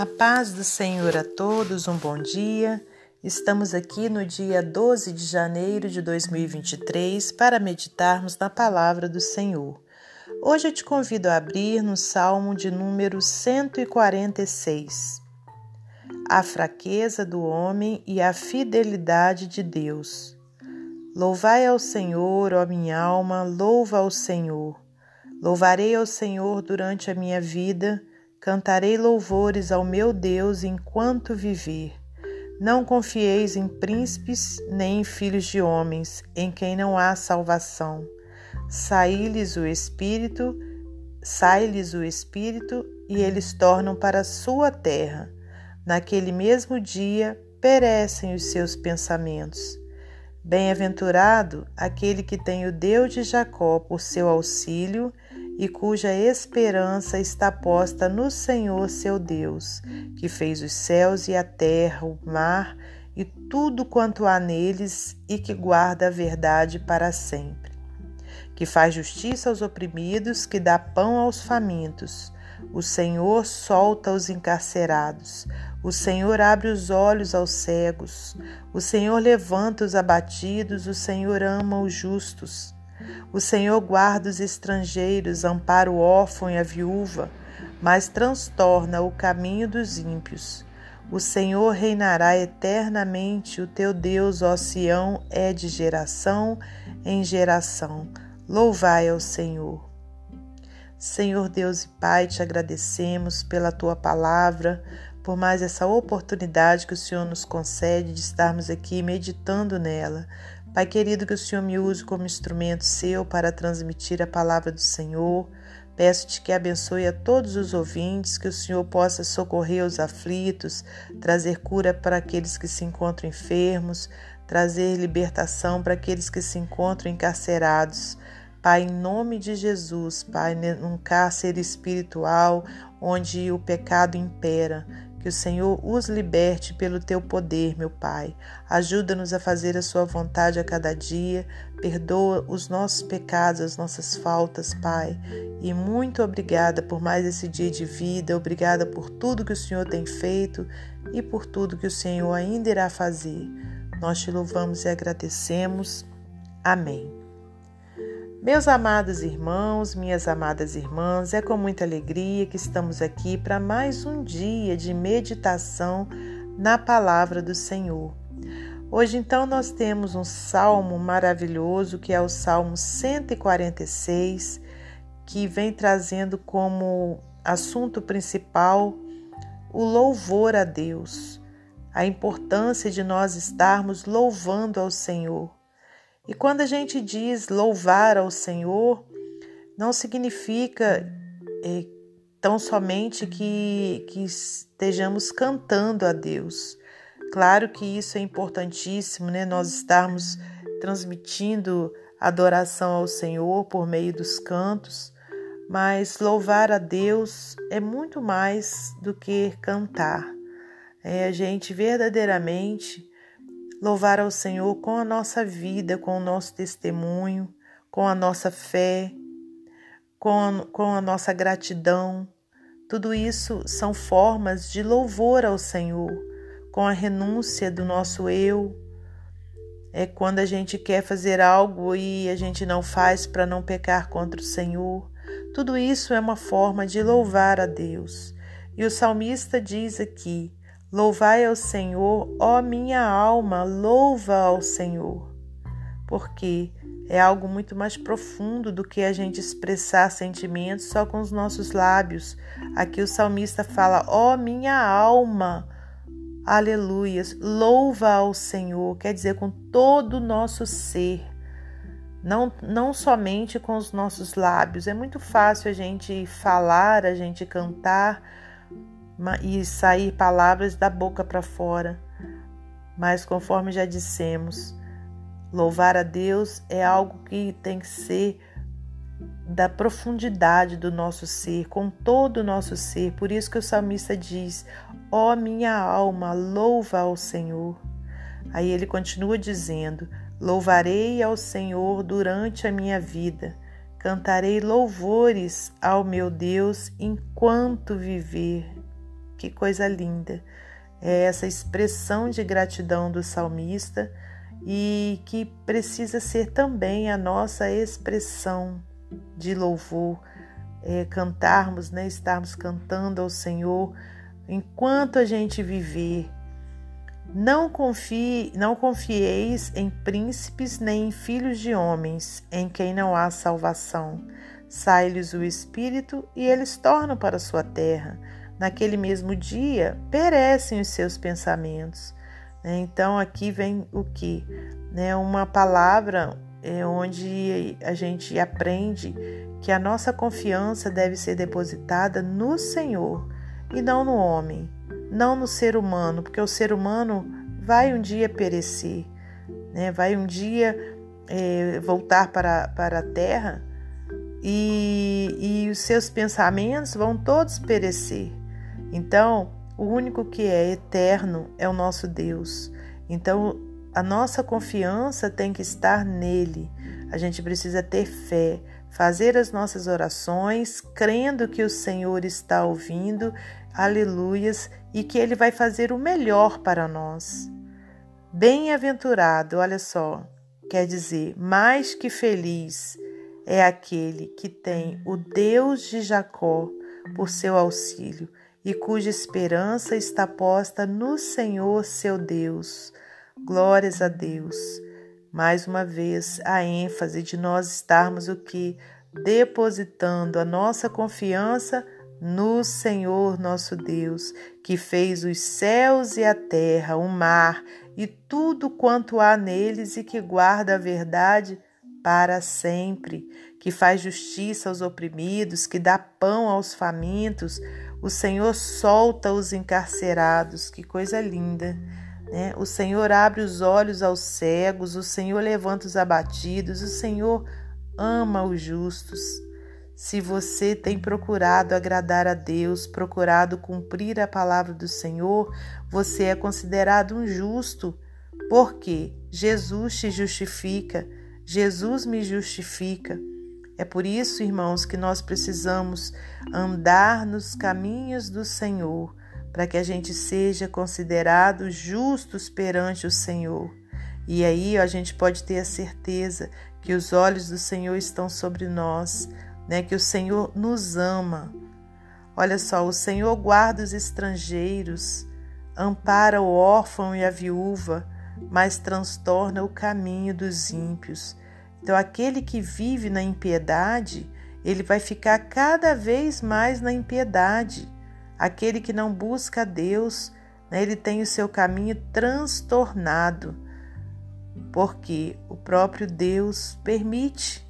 A paz do Senhor a todos, um bom dia. Estamos aqui no dia 12 de janeiro de 2023 para meditarmos na palavra do Senhor. Hoje eu te convido a abrir no Salmo de número 146. A fraqueza do homem e a fidelidade de Deus. Louvai ao Senhor, ó minha alma, louva ao Senhor. Louvarei ao Senhor durante a minha vida Cantarei louvores ao meu Deus enquanto viver. Não confieis em príncipes nem em filhos de homens, em quem não há salvação. Sai-lhes o espírito, sai-lhes o espírito e eles tornam para a sua terra. Naquele mesmo dia perecem os seus pensamentos. Bem-aventurado aquele que tem o Deus de Jacó por seu auxílio e cuja esperança está posta no Senhor seu Deus, que fez os céus e a terra, o mar e tudo quanto há neles e que guarda a verdade para sempre. Que faz justiça aos oprimidos, que dá pão aos famintos. O Senhor solta os encarcerados. O Senhor abre os olhos aos cegos. O Senhor levanta os abatidos. O Senhor ama os justos. O Senhor guarda os estrangeiros, ampara o órfão e a viúva, mas transtorna o caminho dos ímpios. O Senhor reinará eternamente, o teu Deus, ó Sião, é de geração em geração. Louvai ao Senhor. Senhor Deus e Pai, te agradecemos pela tua palavra, por mais essa oportunidade que o Senhor nos concede de estarmos aqui meditando nela. Pai querido, que o Senhor me use como instrumento seu para transmitir a palavra do Senhor. Peço-te que abençoe a todos os ouvintes, que o Senhor possa socorrer os aflitos, trazer cura para aqueles que se encontram enfermos, trazer libertação para aqueles que se encontram encarcerados. Pai, em nome de Jesus, Pai, num cárcere espiritual onde o pecado impera, que o Senhor os liberte pelo teu poder, meu Pai. Ajuda-nos a fazer a sua vontade a cada dia. Perdoa os nossos pecados, as nossas faltas, Pai. E muito obrigada por mais esse dia de vida. Obrigada por tudo que o Senhor tem feito e por tudo que o Senhor ainda irá fazer. Nós te louvamos e agradecemos. Amém. Meus amados irmãos, minhas amadas irmãs, é com muita alegria que estamos aqui para mais um dia de meditação na palavra do Senhor. Hoje, então, nós temos um salmo maravilhoso que é o Salmo 146, que vem trazendo como assunto principal o louvor a Deus, a importância de nós estarmos louvando ao Senhor e quando a gente diz louvar ao Senhor, não significa é, tão somente que, que estejamos cantando a Deus. Claro que isso é importantíssimo, né? Nós estarmos transmitindo adoração ao Senhor por meio dos cantos, mas louvar a Deus é muito mais do que cantar. É a gente verdadeiramente louvar ao Senhor com a nossa vida, com o nosso testemunho, com a nossa fé, com a, com a nossa gratidão. Tudo isso são formas de louvor ao Senhor, com a renúncia do nosso eu. É quando a gente quer fazer algo e a gente não faz para não pecar contra o Senhor. Tudo isso é uma forma de louvar a Deus. E o salmista diz aqui: Louvai ao Senhor, ó minha alma, louva ao Senhor. Porque é algo muito mais profundo do que a gente expressar sentimentos só com os nossos lábios. Aqui o salmista fala: ó minha alma, aleluias, louva ao Senhor, quer dizer, com todo o nosso ser. Não, não somente com os nossos lábios. É muito fácil a gente falar, a gente cantar, e sair palavras da boca para fora. Mas, conforme já dissemos, louvar a Deus é algo que tem que ser da profundidade do nosso ser, com todo o nosso ser. Por isso que o salmista diz: Ó oh, minha alma, louva ao Senhor. Aí ele continua dizendo: Louvarei ao Senhor durante a minha vida, cantarei louvores ao meu Deus enquanto viver. Que coisa linda! É essa expressão de gratidão do salmista e que precisa ser também a nossa expressão de louvor, é, cantarmos, né, estarmos cantando ao Senhor enquanto a gente viver. Não confie, não confieis em príncipes nem em filhos de homens, em quem não há salvação. Sai-lhes o espírito e eles tornam para sua terra. Naquele mesmo dia perecem os seus pensamentos. Né? Então aqui vem o que? Né? Uma palavra é onde a gente aprende que a nossa confiança deve ser depositada no Senhor e não no homem, não no ser humano, porque o ser humano vai um dia perecer, né? vai um dia é, voltar para, para a terra e, e os seus pensamentos vão todos perecer. Então, o único que é eterno é o nosso Deus. Então, a nossa confiança tem que estar nele. A gente precisa ter fé, fazer as nossas orações, crendo que o Senhor está ouvindo, aleluias, e que ele vai fazer o melhor para nós. Bem-aventurado, olha só, quer dizer, mais que feliz é aquele que tem o Deus de Jacó por seu auxílio e cuja esperança está posta no Senhor seu Deus. Glórias a Deus. Mais uma vez, a ênfase de nós estarmos o que? Depositando a nossa confiança no Senhor nosso Deus, que fez os céus e a terra, o mar e tudo quanto há neles e que guarda a verdade para sempre, que faz justiça aos oprimidos, que dá pão aos famintos, o Senhor solta os encarcerados, que coisa linda. Né? O Senhor abre os olhos aos cegos, o Senhor levanta os abatidos, o Senhor ama os justos. Se você tem procurado agradar a Deus, procurado cumprir a palavra do Senhor, você é considerado um justo, porque Jesus te justifica, Jesus me justifica. É por isso, irmãos, que nós precisamos andar nos caminhos do Senhor, para que a gente seja considerado justos perante o Senhor. E aí a gente pode ter a certeza que os olhos do Senhor estão sobre nós, né? Que o Senhor nos ama. Olha só, o Senhor guarda os estrangeiros, ampara o órfão e a viúva, mas transtorna o caminho dos ímpios. Então, aquele que vive na impiedade, ele vai ficar cada vez mais na impiedade. Aquele que não busca a Deus, né, ele tem o seu caminho transtornado, porque o próprio Deus permite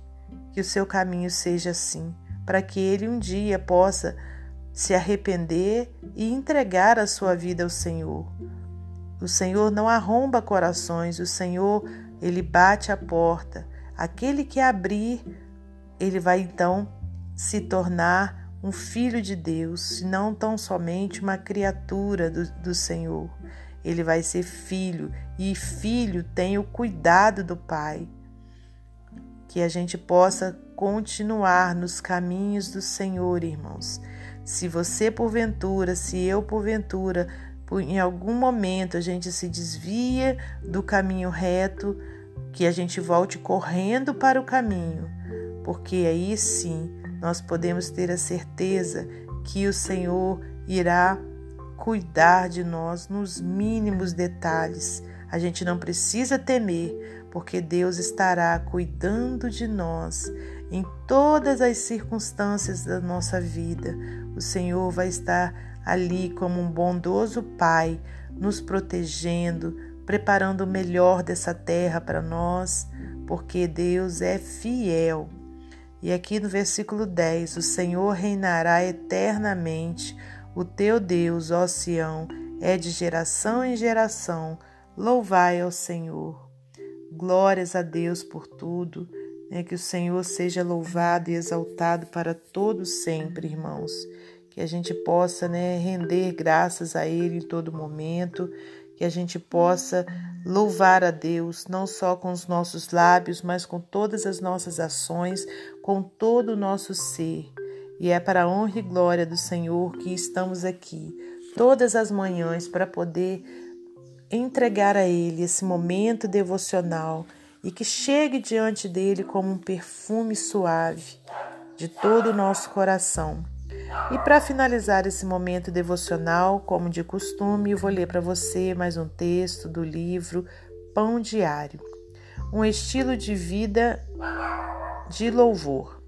que o seu caminho seja assim, para que ele um dia possa se arrepender e entregar a sua vida ao Senhor. O Senhor não arromba corações, o Senhor, ele bate a porta Aquele que abrir, ele vai então se tornar um filho de Deus, não tão somente uma criatura do, do Senhor. Ele vai ser filho, e filho tem o cuidado do Pai. Que a gente possa continuar nos caminhos do Senhor, irmãos. Se você, porventura, se eu, porventura, em algum momento a gente se desvia do caminho reto, que a gente volte correndo para o caminho, porque aí sim nós podemos ter a certeza que o Senhor irá cuidar de nós nos mínimos detalhes. A gente não precisa temer, porque Deus estará cuidando de nós em todas as circunstâncias da nossa vida. O Senhor vai estar ali como um bondoso Pai, nos protegendo, preparando o melhor dessa terra para nós, porque Deus é fiel. E aqui no versículo 10, o Senhor reinará eternamente, o teu Deus, ó Sião, é de geração em geração. Louvai ao Senhor. Glórias a Deus por tudo. Né? Que o Senhor seja louvado e exaltado para todos sempre, irmãos. Que a gente possa né, render graças a Ele em todo momento que a gente possa louvar a Deus, não só com os nossos lábios, mas com todas as nossas ações, com todo o nosso ser. E é para a honra e glória do Senhor que estamos aqui, todas as manhãs para poder entregar a Ele esse momento devocional e que chegue diante dele como um perfume suave de todo o nosso coração. E para finalizar esse momento devocional, como de costume, eu vou ler para você mais um texto do livro Pão Diário. Um estilo de vida de louvor.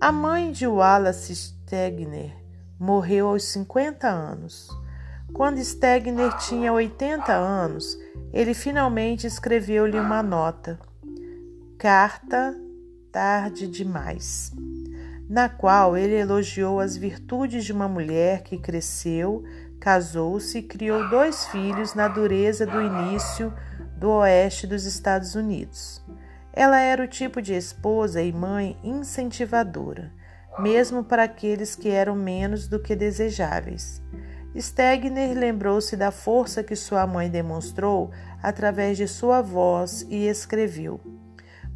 A mãe de Wallace Stegner morreu aos 50 anos. Quando Stegner tinha 80 anos, ele finalmente escreveu-lhe uma nota. Carta tarde demais, na qual ele elogiou as virtudes de uma mulher que cresceu, casou-se e criou dois filhos na dureza do início do oeste dos Estados Unidos. Ela era o tipo de esposa e mãe incentivadora, mesmo para aqueles que eram menos do que desejáveis. Stegner lembrou-se da força que sua mãe demonstrou através de sua voz e escreveu: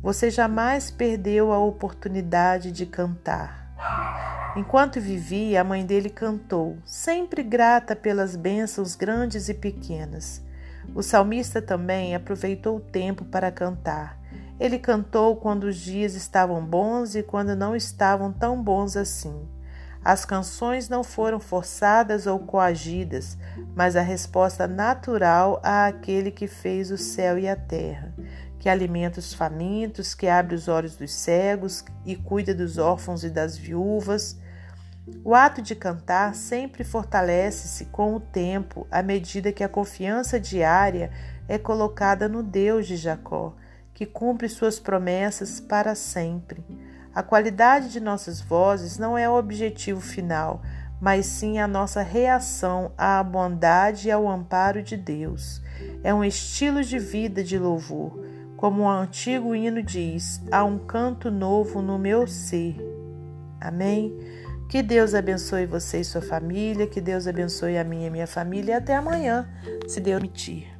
Você jamais perdeu a oportunidade de cantar. Enquanto vivia, a mãe dele cantou, sempre grata pelas bênçãos grandes e pequenas. O salmista também aproveitou o tempo para cantar. Ele cantou quando os dias estavam bons e quando não estavam tão bons assim. As canções não foram forçadas ou coagidas, mas a resposta natural àquele que fez o céu e a terra, que alimenta os famintos, que abre os olhos dos cegos e cuida dos órfãos e das viúvas. O ato de cantar sempre fortalece-se com o tempo, à medida que a confiança diária é colocada no Deus de Jacó, que cumpre suas promessas para sempre. A qualidade de nossas vozes não é o objetivo final, mas sim a nossa reação à bondade e ao amparo de Deus. É um estilo de vida de louvor. Como o antigo hino diz: há um canto novo no meu ser. Amém? Que Deus abençoe você e sua família, que Deus abençoe a minha e minha família e até amanhã, se Deus permitir.